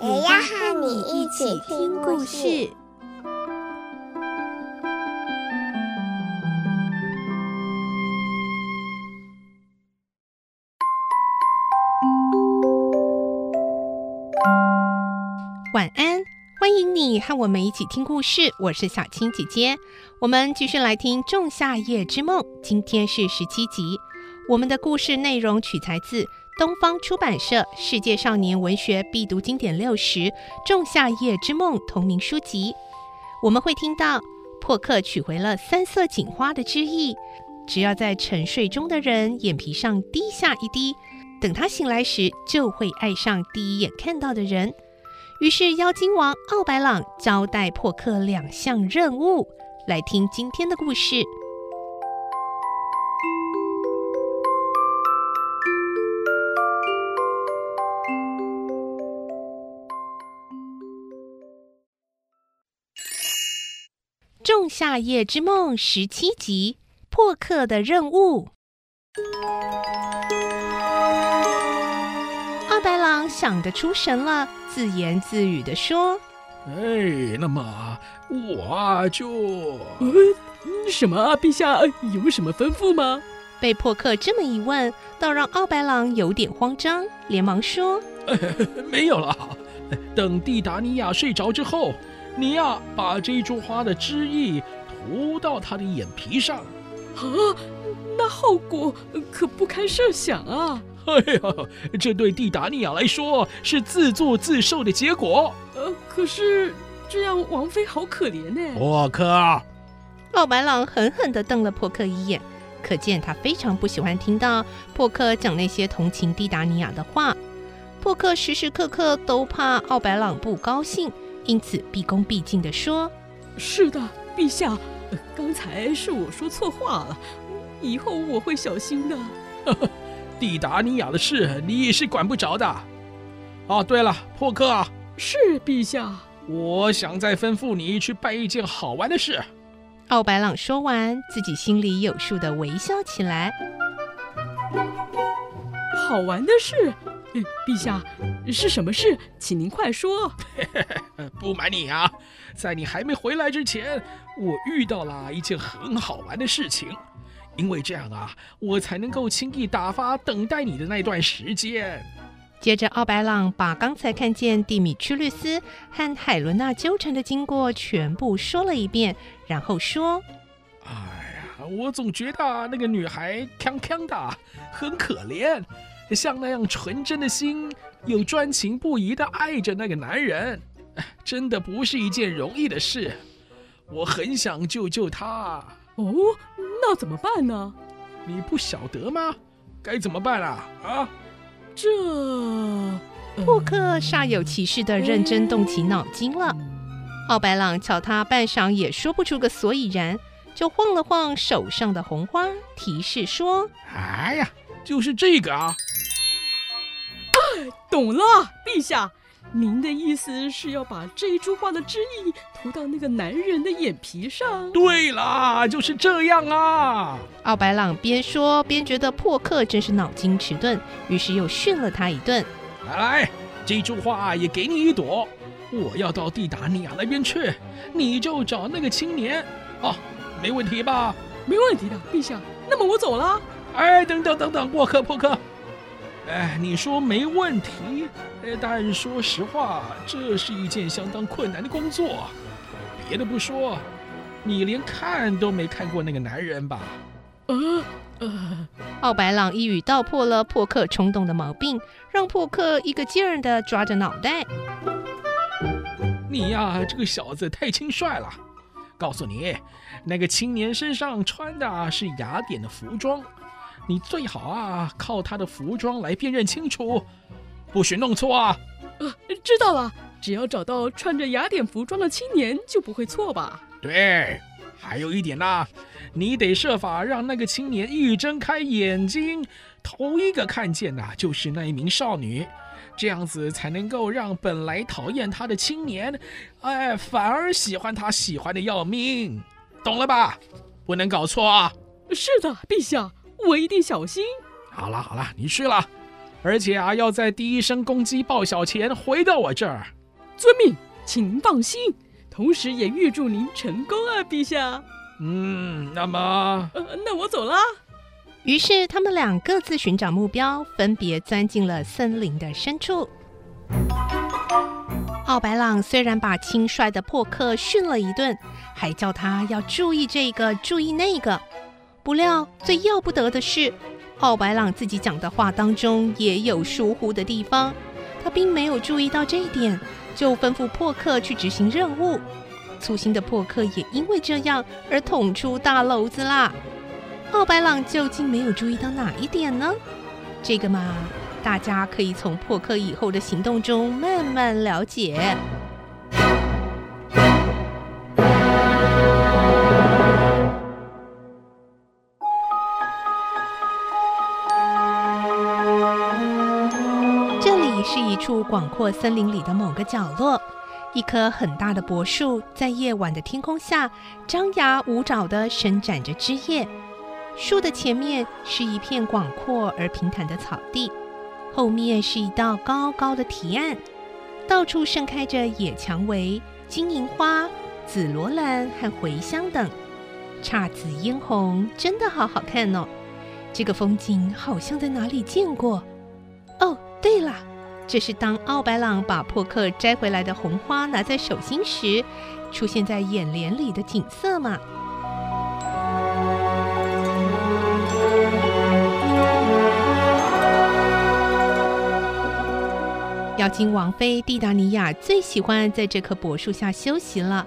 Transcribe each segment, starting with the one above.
也要和你一起听故事。晚安，欢迎你和我们一起听故事。我是小青姐姐，我们继续来听《仲夏夜之梦》，今天是十七集。我们的故事内容取材自东方出版社《世界少年文学必读经典六十》《仲夏夜之梦》同名书籍。我们会听到破克取回了三色堇花的之意，只要在沉睡中的人眼皮上滴下一滴，等他醒来时，就会爱上第一眼看到的人。于是，妖精王奥白朗交代破克两项任务。来听今天的故事，《夏夜之梦》十七集：破克的任务。奥白狼想得出神了。自言自语的说：“哎，那么我就……呃，什么啊，陛下有什么吩咐吗？”被破克这么一问，倒让奥白狼有点慌张，连忙说：“ 没有了。等蒂达尼亚睡着之后，你呀，把这株花的汁液涂到他的眼皮上。啊，那后果可不堪设想啊！”哎呀，这对蒂达尼亚来说是自作自受的结果。呃，可是这样王妃好可怜呢。沃克，奥白朗狠狠地瞪了破克一眼，可见他非常不喜欢听到破克讲那些同情蒂达尼亚的话。破克时时刻刻都怕奥白朗不高兴，因此毕恭毕敬地说：“是的，陛下，刚才是我说错话了，以后我会小心的。”蒂达尼亚的事你也是管不着的。哦，对了，破克啊，是陛下。我想再吩咐你去办一件好玩的事。奥白朗说完，自己心里有数的微笑起来。好玩的事，陛下，是什么事？请您快说。不瞒你啊，在你还没回来之前，我遇到了一件很好玩的事情。因为这样啊，我才能够轻易打发等待你的那段时间。接着，奥白朗把刚才看见蒂米屈律斯和海伦娜纠缠的经过全部说了一遍，然后说：“哎呀，我总觉得那个女孩康康的，很可怜，像那样纯真的心，又专情不移的爱着那个男人，真的不是一件容易的事。我很想救救他。”哦，那怎么办呢？你不晓得吗？该怎么办啊？啊，这……珀克煞有其事地认真动起脑筋了。奥白朗瞧他半晌也说不出个所以然，就晃了晃手上的红花，提示说：“哎呀，就是这个啊！”哎，懂了，陛下。您的意思是要把这一株花的汁液涂到那个男人的眼皮上？对啦，就是这样啊！奥白朗边说边觉得破克真是脑筋迟钝，于是又训了他一顿。来来，这株花也给你一朵。我要到蒂达尼亚那边去，你就找那个青年。哦，没问题吧？没问题的，陛下。那么我走了。哎，等等等等，破克破克。哎，你说没问题，但说实话，这是一件相当困难的工作。别的不说，你连看都没看过那个男人吧？呃呃，奥白朗一语道破了破克冲动的毛病，让破克一个劲儿的抓着脑袋。你呀，这个小子太轻率了。告诉你，那个青年身上穿的是雅典的服装。你最好啊，靠他的服装来辨认清楚，不许弄错啊！呃，知道了，只要找到穿着雅典服装的青年，就不会错吧？对，还有一点呐，你得设法让那个青年一睁开眼睛，头一个看见的就是那一名少女，这样子才能够让本来讨厌他的青年，哎，反而喜欢他，喜欢的要命，懂了吧？不能搞错啊！是的，陛下，我一定小心。好了好了，你去了，而且啊，要在第一声公鸡报晓前回到我这儿。遵命，请您放心，同时也预祝您成功啊，陛下。嗯，那么，呃，那我走了。于是他们俩各自寻找目标，分别钻进了森林的深处。奥白朗虽然把轻率的破克训了一顿，还叫他要注意这个，注意那个。不料最要不得的是，奥白朗自己讲的话当中也有疏忽的地方，他并没有注意到这一点。就吩咐破克去执行任务，粗心的破克也因为这样而捅出大篓子啦。奥白朗究竟没有注意到哪一点呢？这个嘛，大家可以从破克以后的行动中慢慢了解。广阔森林里的某个角落，一棵很大的柏树在夜晚的天空下张牙舞爪地伸展着枝叶。树的前面是一片广阔而平坦的草地，后面是一道高高的堤岸，到处盛开着野蔷薇、金银花、紫罗兰和茴香等，姹紫嫣红，真的好好看哦。这个风景好像在哪里见过。哦，对了。这是当奥白朗把破克摘回来的红花拿在手心时，出现在眼帘里的景色吗？妖精王妃蒂达尼亚最喜欢在这棵柏树下休息了。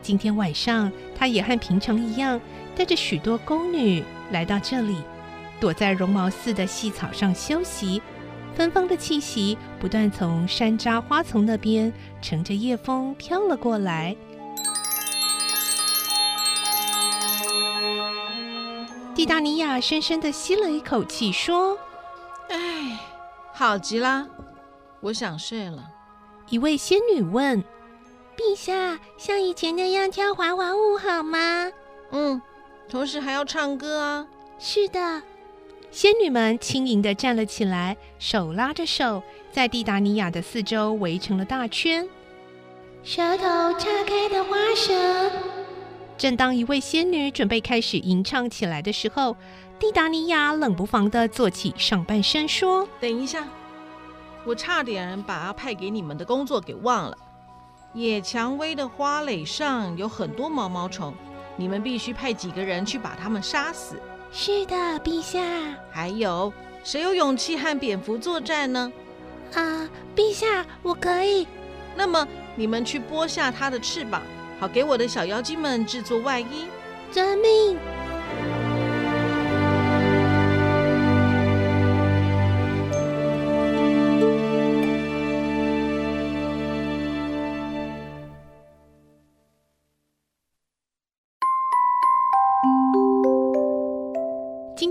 今天晚上，她也和平常一样，带着许多宫女来到这里，躲在绒毛似的细草上休息。芬芳的气息不断从山楂花丛那边乘着夜风飘了过来。蒂达尼亚深深地吸了一口气，说：“哎，好极了，我想睡了。”一位仙女问：“陛下，像以前那样跳滑滑舞好吗？”“嗯，同时还要唱歌啊。”“是的。”仙女们轻盈地站了起来，手拉着手，在蒂达尼亚的四周围成了大圈。舌头岔开的花蛇。正当一位仙女准备开始吟唱起来的时候，蒂达尼亚冷不防地坐起上半身，说：“等一下，我差点把要派给你们的工作给忘了。野蔷薇的花蕾上有很多毛毛虫，你们必须派几个人去把它们杀死。”是的，陛下。还有谁有勇气和蝙蝠作战呢？啊，陛下，我可以。那么你们去剥下它的翅膀，好给我的小妖精们制作外衣。遵命。